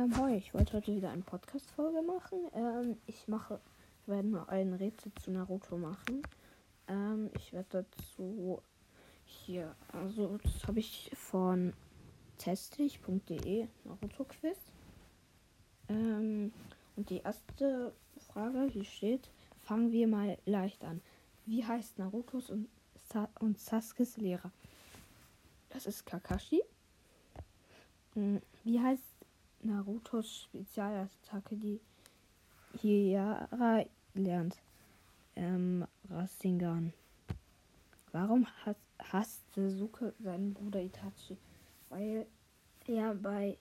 Ähm, hi, ich wollte heute wieder eine Podcast-Folge machen. Ähm, ich mache, ich werde nur ein Rätsel zu Naruto machen. Ähm, ich werde dazu hier, also das habe ich von testig.de Naruto Quiz. Ähm, und die erste Frage, hier steht, fangen wir mal leicht an. Wie heißt Narutos und, Sa und Sasuke's Lehrer? Das ist Kakashi. Hm, Wie heißt Narutos Spezialattacke, die Hiara lernt? Ähm, Rasengan. Warum has hasst Sasuke seinen Bruder Itachi? Weil er bei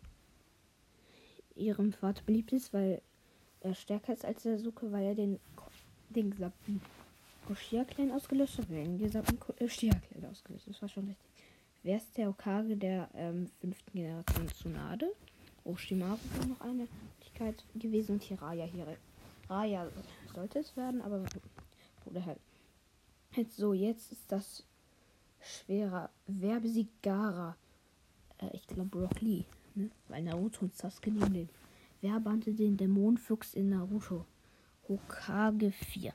ihrem Vater beliebt ist, weil er stärker ist als Sasuke, weil er den, den gesamten Koshia-Clan ausgelöscht hat, den gesamten Koshia-Clan ausgelöscht. Das war schon richtig. Wer ist der Okage der ähm, fünften Generation Tsunade? Oshimaru war noch eine Möglichkeit gewesen und Hiraya hier. Raya sollte es werden, aber wurde halt. Jetzt so, jetzt ist das schwerer. Wer besiegt Gara? Äh, ich glaube Rock Lee, ne? Weil Naruto und Sasuke neben dem. Wer bannte den Dämonenfuchs in Naruto? Hokage 4.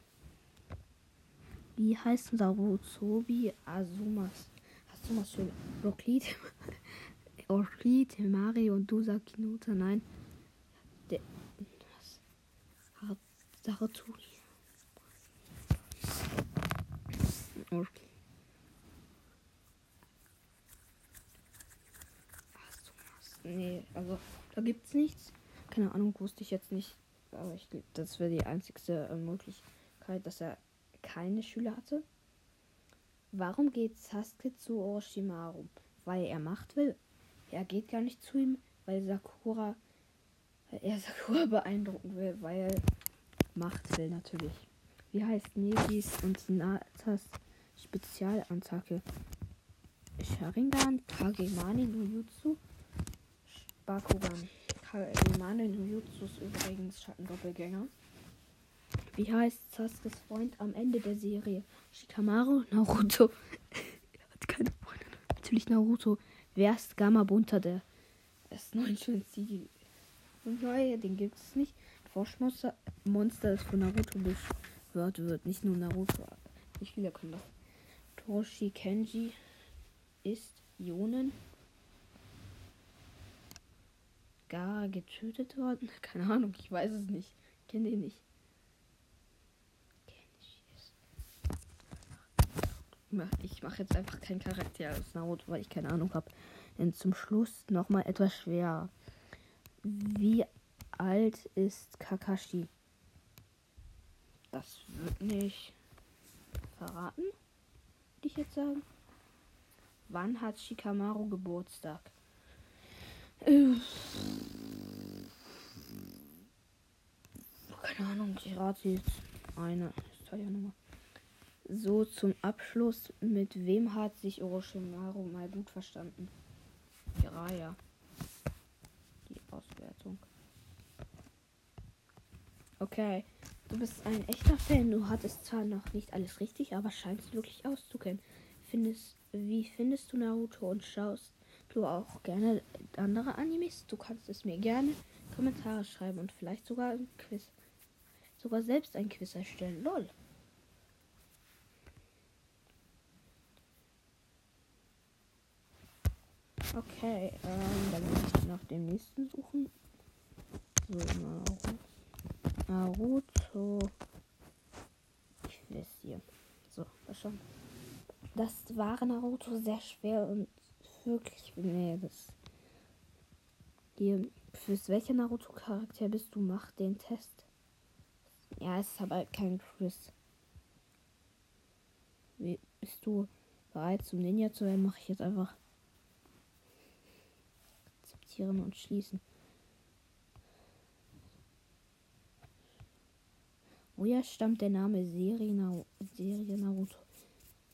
Wie heißt Sarutobi Azumas? Azumas für Rock Lee? Ori, Temari und Dusa Kinuta, nein. Der. Was? Saraturi. Okay. Nee, also da gibt's nichts. Keine Ahnung, wusste ich jetzt nicht. Aber ich glaube, das wäre die einzigste äh, Möglichkeit, dass er keine Schüler hatte. Warum geht Sasuke zu Orochimaru? Weil er Macht will. Er geht gar nicht zu ihm, weil Sakura, er Sakura beeindrucken will, weil Macht will natürlich. Wie heißt Negis und Natas Spezialattacke? Sharingan, Kagemani no Jutsu, Bakugan. Kagemani no Jutsu ist übrigens Schattendoppelgänger. Wie heißt Sasuke's Freund am Ende der Serie? Shikamaru, Naruto. er hat keine Freunde. Natürlich Naruto. Wer ist Gamma Bunter, der S9 Ziegel? Und neue, den gibt es nicht. Forschmonster Monster, das von Naruto beschwört wird. Nicht nur Naruto. Nicht viele können das. Toshi Kenji ist Ionen. Gar getötet worden? Keine Ahnung, ich weiß es nicht. Kenne den nicht. Ich mache jetzt einfach keinen Charakter aus Naruto, weil ich keine Ahnung habe. Denn zum Schluss nochmal etwas schwer. Wie alt ist Kakashi? Das wird nicht verraten, würde ich jetzt sagen. Wann hat Shikamaru Geburtstag? Keine Ahnung, ich rate jetzt eine Steuernummer. So zum Abschluss, mit wem hat sich Orochimaru mal gut verstanden? Jiraiya. Die Auswertung. Okay, du bist ein echter Fan. Du hattest zwar noch nicht alles richtig, aber scheinst wirklich auszukennen. Findest, wie findest du Naruto und schaust du auch gerne andere Animes? Du kannst es mir gerne Kommentare schreiben und vielleicht sogar ein Quiz. Sogar selbst ein Quiz erstellen. Lol. Okay, ähm, dann muss ich nach dem nächsten suchen. So, Naruto. Naruto. Ich weiß hier. So, das schon. Das war Naruto sehr schwer und wirklich. Nee, das. Hier. Fürs welcher Naruto-Charakter bist du? Mach den Test. Ja, es ist aber kein Quiz. Wie, bist du bereit zum Ninja zu werden? Mache ich jetzt einfach akzeptieren und schließen. Woher stammt der Name Serie, Naru Serie Naruto?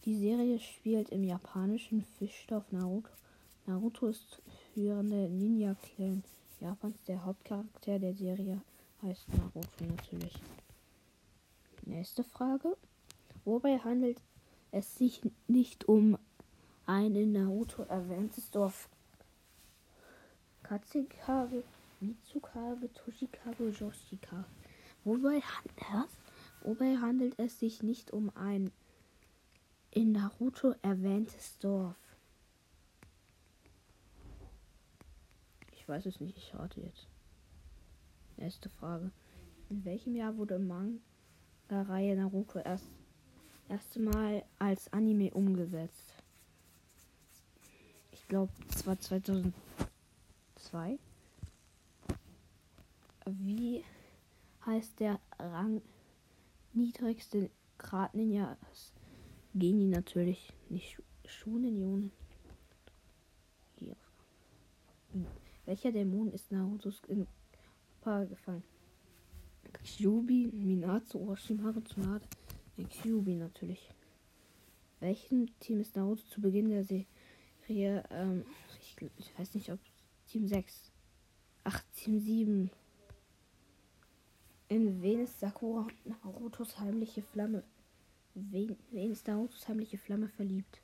Die Serie spielt im japanischen Fischstoff Naruto. Naruto ist führende Ninja-Clan Japans. Der Hauptcharakter der Serie heißt Naruto natürlich. Nächste Frage. Wobei handelt es sich nicht um ein in Naruto erwähntes Dorf Katsuhage Mitsukage, Toshikage, Yoshikage. Wobei? Wobei handelt es sich nicht um ein in Naruto erwähntes Dorf. Ich weiß es nicht, ich rate jetzt. Erste Frage. In welchem Jahr wurde Manga-Reihe Naruto erst erste Mal als Anime umgesetzt? Ich glaube, es war 2002. Wie heißt der Rang niedrigste Grad Ninjas? Geni natürlich, nicht Schunen, Hier. Welcher Dämon ist Narutos in Paar gefangen? Kyubi, Minato, Orochimaru, Tsunade. Kyubi natürlich. Welchem Team ist Naruto zu Beginn der Serie? Ähm, ich, ich weiß nicht, ob Team 6. Ach, Team 7. In wen ist Sakura Narutos heimliche Flamme? Wen, wen ist Narutos heimliche Flamme verliebt?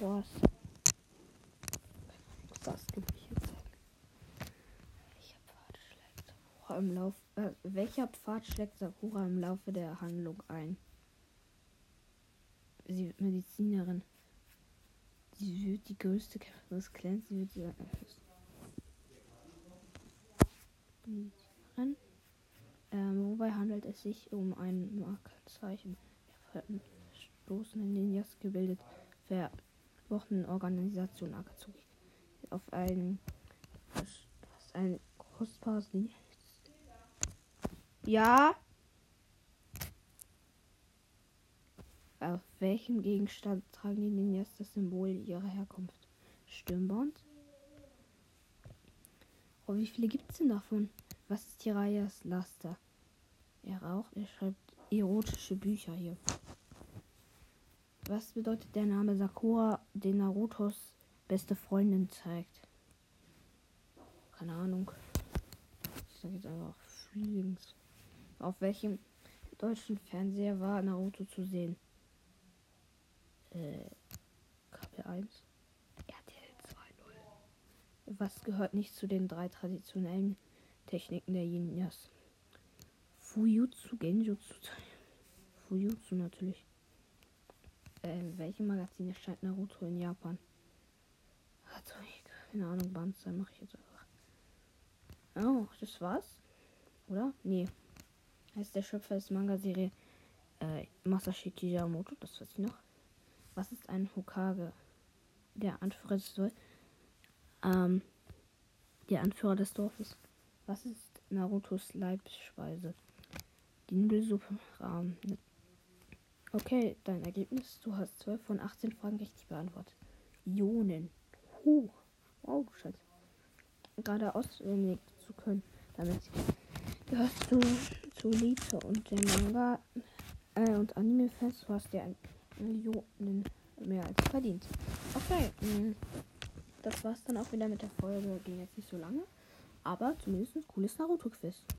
Was? Das gibt ich jetzt Pfad schlägt Sakura im Lauf, äh, welcher Pfad schlägt Sakura im Laufe der Handlung ein? Sie wird Medizinerin. Sie wird die größte Kämpferin des Clans. Sie wird die Medizinerin. Ähm, wobei handelt es sich um ein Markenzeichen der verstoßenen Ninjas gebildet Wochenorganisation Akatsuki. Auf ein, ein kostbares Lied. Ja. Auf welchem Gegenstand tragen die Ninjas das Symbol ihrer Herkunft? Stirnband? Oh, wie viele gibt es denn davon? Was ist Hirayas Laster? Er raucht, er schreibt erotische Bücher hier. Was bedeutet der Name Sakura, den Narutos beste Freundin zeigt? Keine Ahnung. Ich sage jetzt einfach Feelings. Auf welchem deutschen Fernseher war Naruto zu sehen? Äh, KP1. RTL 2.0. Was gehört nicht zu den drei traditionellen Techniken der Ninjas? Fujutsu, Genjutsu. Fujutsu natürlich. Äh, in welchem Magazin erscheint Naruto in Japan? Also, keine Ahnung, Banzai mache ich jetzt einfach. Oh, das war's? Oder? Nee. Heißt der Schöpfer des Manga-Serie äh, Masashi Kijamoto, das weiß ich noch. Was ist ein Hokage? Der Anführer des Dorfes. Ähm, der Anführer des Dorfes. Was ist Narutos Leibspeise? Die Nudelsuppe Rahmen. Okay, dein Ergebnis. Du hast 12 von 18 Fragen richtig beantwortet. Ionen. Huh. Wow, du scheinst gerade auswendig zu können. Damit gehörst du Lite und der Manga äh, und Anime-Fans. Du hast ein Millionen mehr als verdient. Okay. Mm, das war's dann auch wieder mit der Folge. Ging jetzt nicht so lange. Aber zumindest ein cooles Naruto-Quiz.